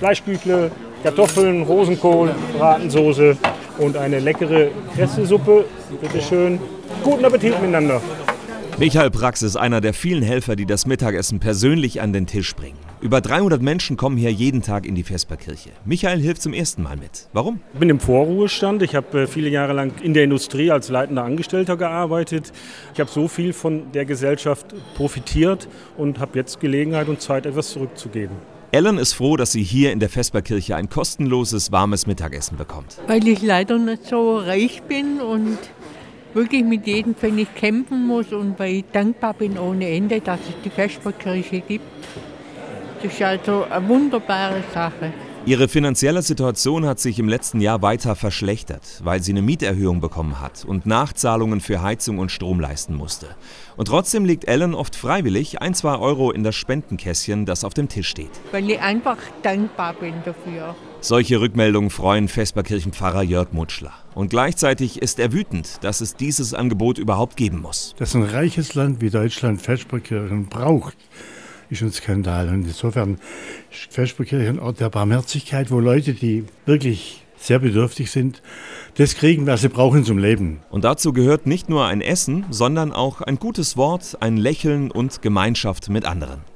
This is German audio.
Fleischküchle, Kartoffeln, Rosenkohl, Bratensoße und eine leckere Kressesuppe. Bitte schön. Guten Appetit miteinander. Michael Prax ist einer der vielen Helfer, die das Mittagessen persönlich an den Tisch bringen. Über 300 Menschen kommen hier jeden Tag in die Vesperkirche. Michael hilft zum ersten Mal mit. Warum? Ich bin im Vorruhestand. Ich habe äh, viele Jahre lang in der Industrie als leitender Angestellter gearbeitet. Ich habe so viel von der Gesellschaft profitiert und habe jetzt Gelegenheit und Zeit, etwas zurückzugeben. Ellen ist froh, dass sie hier in der Vesperkirche ein kostenloses, warmes Mittagessen bekommt. Weil ich leider nicht so reich bin und wirklich mit jedem Pfennig kämpfen muss und weil ich dankbar bin ohne Ende, dass es die Vesperkirche gibt. Das ist also eine wunderbare Sache. Ihre finanzielle Situation hat sich im letzten Jahr weiter verschlechtert, weil sie eine Mieterhöhung bekommen hat und Nachzahlungen für Heizung und Strom leisten musste. Und trotzdem legt Ellen oft freiwillig ein, zwei Euro in das Spendenkästchen, das auf dem Tisch steht. Weil ich einfach dankbar bin dafür. Solche Rückmeldungen freuen Vesperkirchenpfarrer Jörg Mutschler. Und gleichzeitig ist er wütend, dass es dieses Angebot überhaupt geben muss. Dass ein reiches Land wie Deutschland Vesperkirchen braucht, ist ein Skandal. Und insofern ist Vesperkirche ein Ort der Barmherzigkeit, wo Leute, die wirklich sehr bedürftig sind, das kriegen, was sie brauchen zum Leben. Und dazu gehört nicht nur ein Essen, sondern auch ein gutes Wort, ein Lächeln und Gemeinschaft mit anderen.